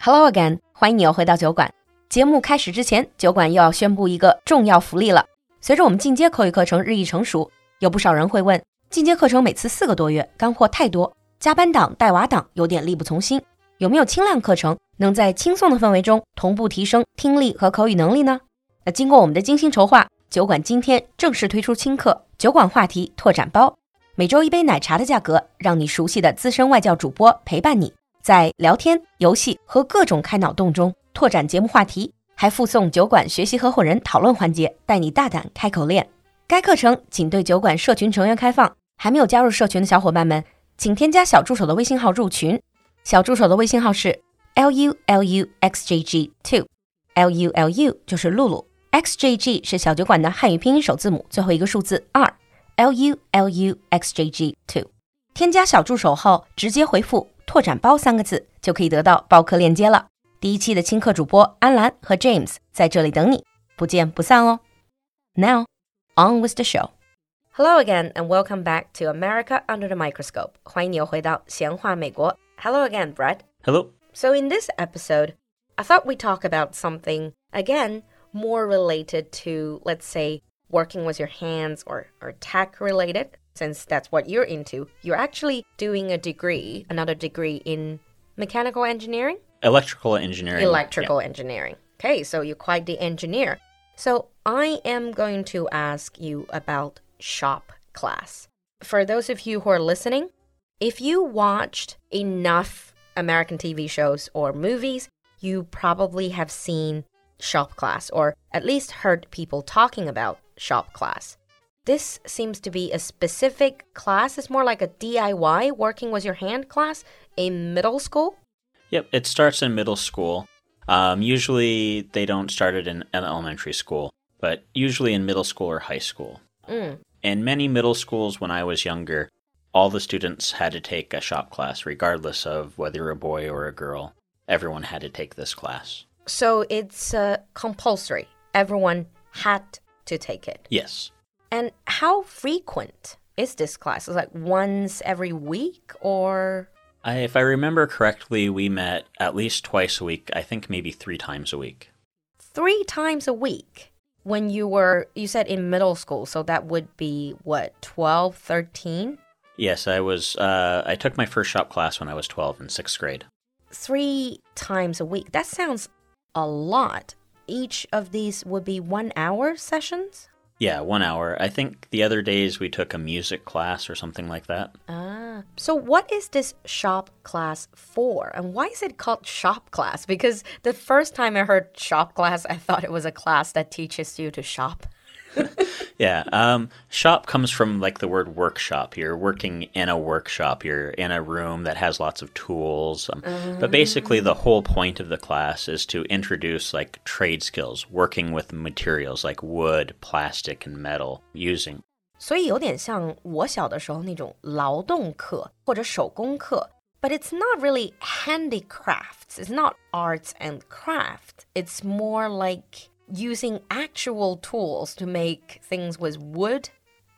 Hello again，欢迎你又回到酒馆。节目开始之前，酒馆又要宣布一个重要福利了。随着我们进阶口语课程日益成熟，有不少人会问：进阶课程每次四个多月，干货太多，加班党、带娃党有点力不从心。有没有轻量课程，能在轻松的氛围中同步提升听力和口语能力呢？那经过我们的精心筹划，酒馆今天正式推出轻课——酒馆话题拓展包。每周一杯奶茶的价格，让你熟悉的资深外教主播陪伴你，在聊天、游戏和各种开脑洞中拓展节目话题，还附送酒馆学习合伙人讨论环节，带你大胆开口练。该课程仅对酒馆社群成员开放，还没有加入社群的小伙伴们，请添加小助手的微信号入群。小助手的微信号是 l u l u x j g two，l u l u 就是露露，x j g 是小酒馆的汉语拼音首字母，最后一个数字二。L U L U X J G Two，添加小助手后，直接回复“拓展包”三个字，就可以得到报课链接了。第一期的轻课主播安兰和 James 在这里等你，不见不散哦。Now on with the show. Hello again and welcome back to America Under the Microscope. 欢迎你又回到闲话美国。Hello again, Brett. Hello. So in this episode, I thought we'd talk about something again more related to, let's say, working with your hands or, or tech related, since that's what you're into, you're actually doing a degree, another degree in mechanical engineering? Electrical engineering. Electrical yeah. engineering. Okay, so you're quite the engineer. So I am going to ask you about shop class. For those of you who are listening, if you watched enough American TV shows or movies, you probably have seen shop class or at least heard people talking about shop class. This seems to be a specific class. It's more like a DIY, working with your hand class in middle school. Yep, it starts in middle school. Um, usually they don't start it in, elementary school, but usually in middle school or high school. Mm. In many middle schools when I was younger, all the students had to take a shop class, regardless of whether you're a boy or a girl. Everyone had to take this class. So it's uh, compulsory. Everyone had to take it. Yes. And how frequent is this class? Is like once every week or? I, if I remember correctly, we met at least twice a week. I think maybe three times a week. Three times a week? When you were, you said in middle school, so that would be what, 12, 13? Yes, I was, uh, I took my first shop class when I was 12 in sixth grade. Three times a week. That sounds a lot each of these would be one hour sessions? Yeah, one hour. I think the other days we took a music class or something like that. Ah. So, what is this shop class for? And why is it called shop class? Because the first time I heard shop class, I thought it was a class that teaches you to shop. yeah. Um, shop comes from like the word workshop. You're working in a workshop. You're in a room that has lots of tools. Um, But basically, the whole point of the class is to introduce like trade skills, working with materials like wood, plastic, and metal, using. 所以有点像我小的时候那种劳动课或者手工课。But it's not really handicrafts. It's not arts and craft. It's more like using actual tools to make things with wood,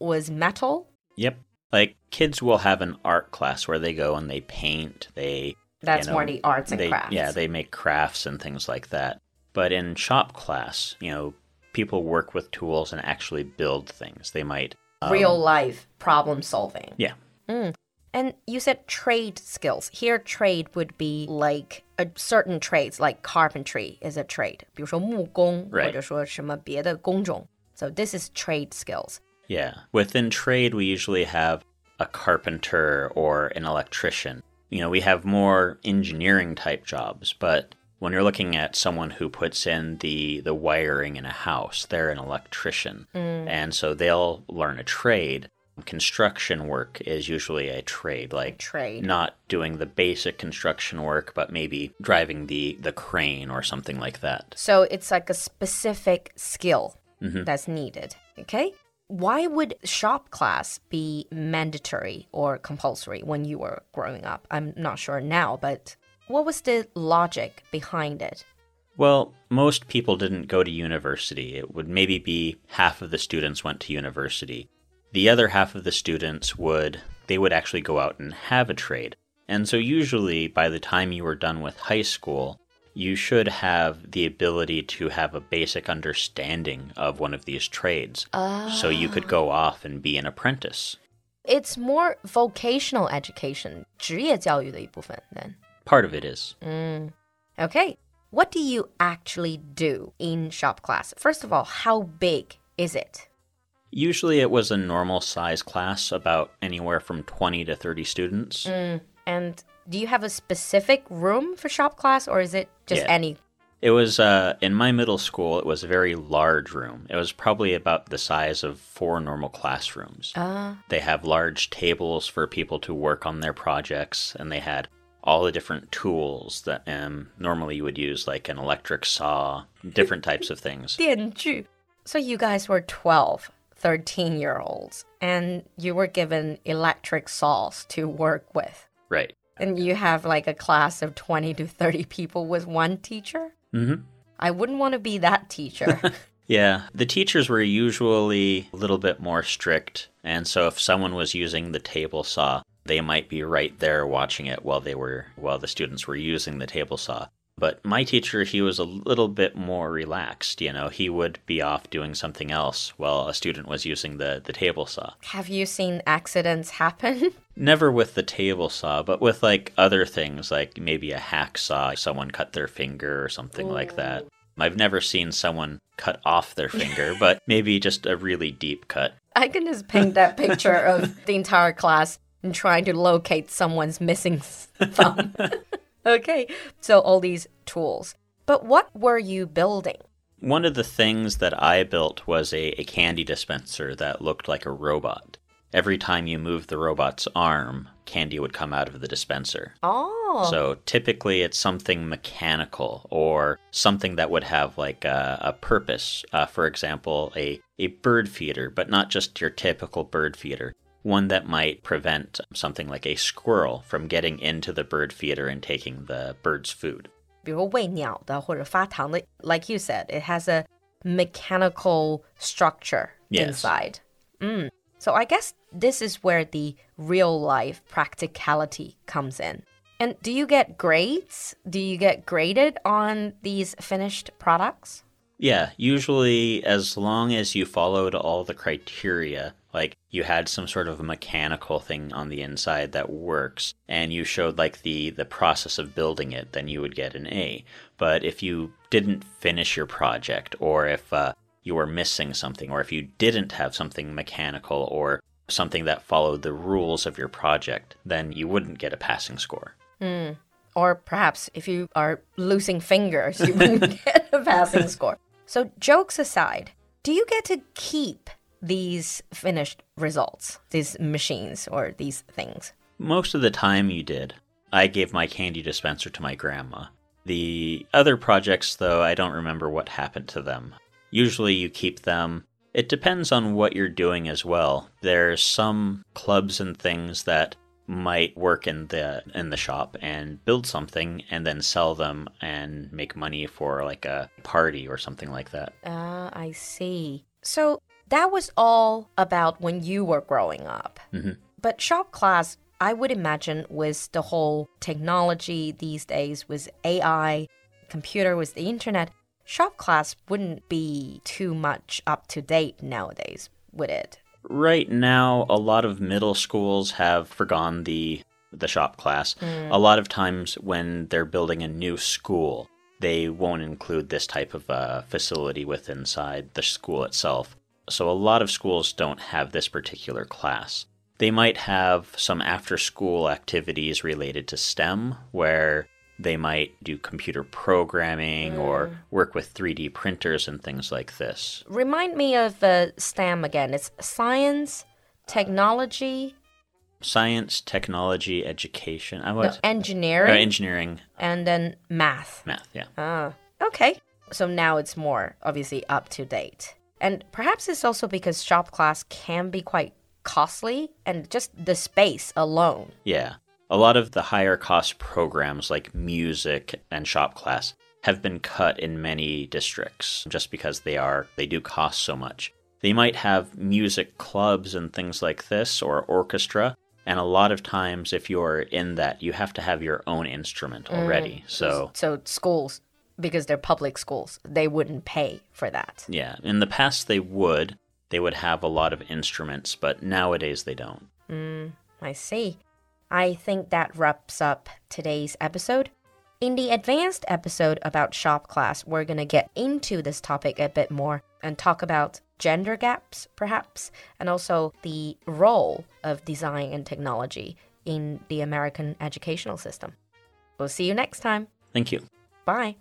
with metal. Yep. Like kids will have an art class where they go and they paint, they That's you know, more the arts and they, crafts. Yeah, they make crafts and things like that. But in shop class, you know, people work with tools and actually build things. They might um, real life problem solving. Yeah. Mm. And you said trade skills. Here, trade would be like a certain trades, like carpentry is a trade. 比如说木工, right. 或者说什么别的工种. So this is trade skills. Yeah. Within trade, we usually have a carpenter or an electrician. You know, we have more engineering type jobs, but when you're looking at someone who puts in the the wiring in a house, they're an electrician. Mm. And so they'll learn a trade construction work is usually a trade like trade not doing the basic construction work but maybe driving the the crane or something like that so it's like a specific skill mm-hmm. that's needed okay why would shop class be mandatory or compulsory when you were growing up i'm not sure now but what was the logic behind it well, most people didn't go to university. It would maybe be half of the students went to university The other half of the students would they would actually go out and have a trade. And so usually by the time you were done with high school, you should have the ability to have a basic understanding of one of these trades. So you could go off and be an apprentice. It's more vocational education, 职业教育的一部分 then. Part of it is. Okay. What do you actually do in shop class? First of all, how big is it? Usually it was a normal size class, about anywhere from 20 to 30 students. And do you have a specific room for shop class or is it just Yeah. any? It was, uh, in my middle school, it was a very large room. It was probably about the size of four normal classrooms. Uh, They have large tables for people to work on their projects, and they had all the different tools that um, normally you would use, like an electric saw, different types of things. 电锯. So you guys were 12, 13 year olds, and you were given electric saws to work with. Right. And you have like a class of 20 to 30 people with one teacher? hmm I wouldn't want to be that teacher. Yeah, the teachers were usually a little bit more strict, and so if someone was using the table saw, they might be right there watching it while they were while the students were using the table saw. But my teacher, he was a little bit more relaxed, you know, he would be off doing something else while a student was using the, the table saw. have you seen accidents happen? Never with the table saw, but with like other things, like maybe a hacksaw, someone cut their finger or something like that. I've never seen someone cut off their finger, but maybe just a really deep cut. I can just paint that picture of the entire class and trying to locate someone's missing thumb. okay, so all these tools. But what were you building? One of the things that I built was a, a candy dispenser that looked like a robot. Every time you moved the robot's arm, candy would come out of the dispenser. Oh, So typically it's something mechanical or something that would have like a, a purpose. Uh, for example, a, a bird feeder, but not just your typical bird feeder One that might prevent something like a squirrel from getting into the bird feeder and taking the bird's food. 比如喂鸟的或者发糖的, like you said, it has a mechanical structure Yes. inside. Mm. So I guess this is where the real life practicality comes in. And do you get grades? Do you get graded on these finished products? Yeah, usually as long as you followed all the criteria, like you had some sort of mechanical thing on the inside that works, and you showed like the the process of building it, then you would get an A. But if you didn't finish your project, or if uh, you were missing something, or if you didn't have something mechanical or something that followed the rules of your project, then you wouldn't get a passing score. Or perhaps if you are losing fingers, you wouldn't get a passing score. So, jokes aside, do you get to keep these finished results, these machines or these things? Most of the time you did. I gave my candy dispenser to my grandma. The other projects, though, I don't remember what happened to them. Usually you keep them. It depends on what you're doing as well. There's some clubs and things that might work in the in the shop and build something and then sell them and make money for like a party or something like that. Ah, I see. So, that was all about when you were growing up. Mhm. But shop class, I would imagine, with the whole technology these days, with AI, computer, with the internet, shop class wouldn't be too much up to date nowadays, would it? Right now, a lot of middle schools have forgone the the shop class. A lot of times, when they're building a new school, they won't include this type of uh, facility with inside the school itself. So a lot of schools don't have this particular class. They might have some after-school activities related to STEM, where they might do computer programming or work with 3D printers and things like this. Remind me of uh, STEM again. It's science, technology, Science, technology, education. I no, was engineering, uh, engineering, and then math. math. Yeah. Ah, okay. So now it's more obviously up to date. And perhaps it's also because shop class can be quite costly and just the space alone. Yeah. A lot of the higher cost programs like music and shop class have been cut in many districts just because they are they do cost so much. They might have music clubs and things like this or orchestra, And a lot of times, if you're in that, you have to have your own instrument already. So, So schools, because they're public schools, they wouldn't pay for that. yeah, in the past, they would. They would have a lot of instruments, but nowadays they don't. Mm, I see. I think that wraps up today's episode. In the advanced episode about shop class, we're going to get into this topic a bit more and talk about gender gaps, perhaps, and also the role of design and technology in the American educational system. We'll see you next time. Thank you. Bye.